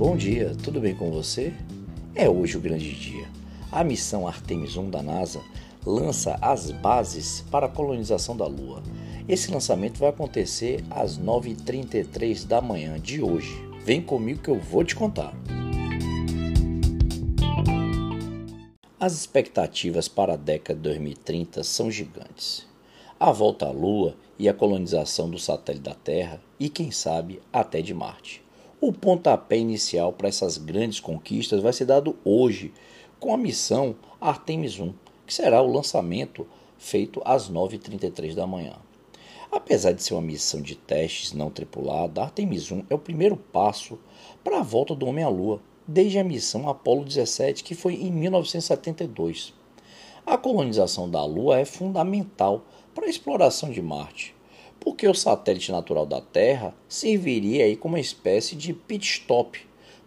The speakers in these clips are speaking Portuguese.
Bom dia, tudo bem com você? É hoje o grande dia. A missão Artemis 1 da NASA lança as bases para a colonização da Lua. Esse lançamento vai acontecer às 9h33 da manhã de hoje. Vem comigo que eu vou te contar. As expectativas para a década de 2030 são gigantes. A volta à Lua e a colonização do satélite da Terra e, quem sabe, até de Marte. O pontapé inicial para essas grandes conquistas vai ser dado hoje, com a missão Artemis 1, que será o lançamento feito às 9h33 da manhã. Apesar de ser uma missão de testes não tripulada, Artemis 1 é o primeiro passo para a volta do homem à Lua, desde a missão Apollo 17, que foi em 1972. A colonização da Lua é fundamental para a exploração de Marte porque o satélite natural da Terra serviria aí como uma espécie de pit stop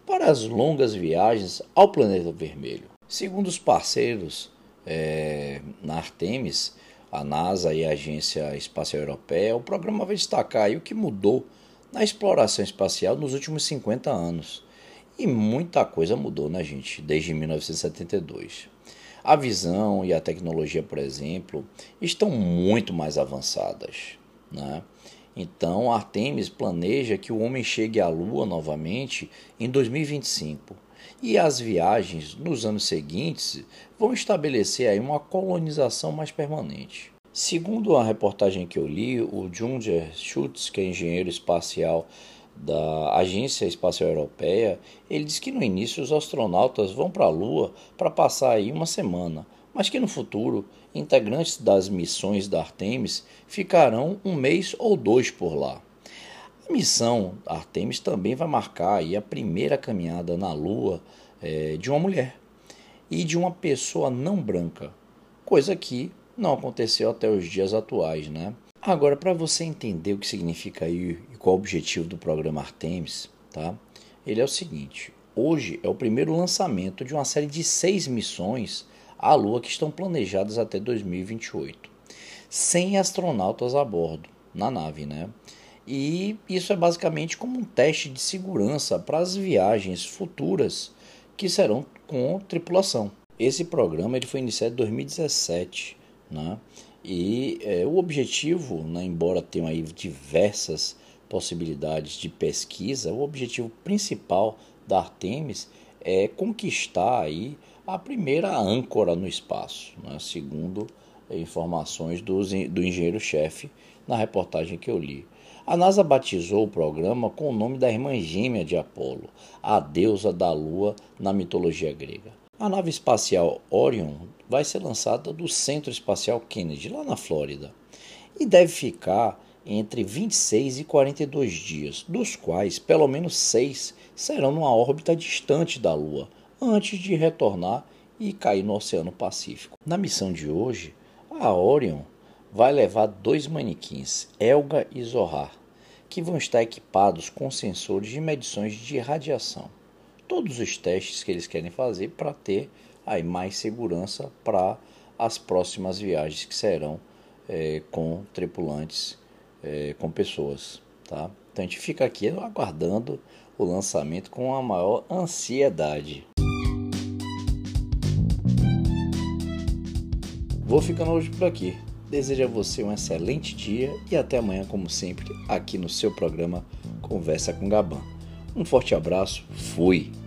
para as longas viagens ao planeta vermelho. Segundo os parceiros é, na Artemis, a NASA e a Agência Espacial Europeia, o programa vai destacar o que mudou na exploração espacial nos últimos 50 anos. E muita coisa mudou, né, gente, desde 1972. A visão e a tecnologia, por exemplo, estão muito mais avançadas. Né? Então, Artemis planeja que o homem chegue à Lua novamente em 2025 e as viagens nos anos seguintes vão estabelecer aí uma colonização mais permanente. Segundo a reportagem que eu li, o Junger Schutz, que é engenheiro espacial da Agência Espacial Europeia, ele diz que no início os astronautas vão para a Lua para passar aí uma semana, mas que no futuro integrantes das missões da Artemis ficarão um mês ou dois por lá. A missão Artemis também vai marcar a primeira caminhada na Lua é, de uma mulher e de uma pessoa não branca, coisa que não aconteceu até os dias atuais, né? Agora, para você entender o que significa e qual o objetivo do programa Artemis, tá? Ele é o seguinte: hoje é o primeiro lançamento de uma série de seis missões à Lua que estão planejadas até 2028, sem astronautas a bordo na nave, né? E isso é basicamente como um teste de segurança para as viagens futuras que serão com tripulação. Esse programa ele foi iniciado em 2017, né? E é, o objetivo, né, embora tenham aí diversas possibilidades de pesquisa, o objetivo principal da Artemis é conquistar aí a primeira âncora no espaço, né, segundo informações do, do engenheiro-chefe na reportagem que eu li. A NASA batizou o programa com o nome da irmã gêmea de Apolo, a deusa da lua na mitologia grega. A nave espacial Orion vai ser lançada do Centro Espacial Kennedy, lá na Flórida, e deve ficar entre 26 e 42 dias, dos quais pelo menos seis serão numa órbita distante da Lua, antes de retornar e cair no Oceano Pacífico. Na missão de hoje, a Orion vai levar dois manequins, Elga e Zohar, que vão estar equipados com sensores de medições de radiação. Todos os testes que eles querem fazer para ter aí mais segurança para as próximas viagens que serão é, com tripulantes, é, com pessoas. Tá? Então a gente fica aqui aguardando o lançamento com a maior ansiedade. Vou ficando hoje por aqui. Desejo a você um excelente dia e até amanhã, como sempre, aqui no seu programa Conversa com Gaban. Um forte abraço, fui!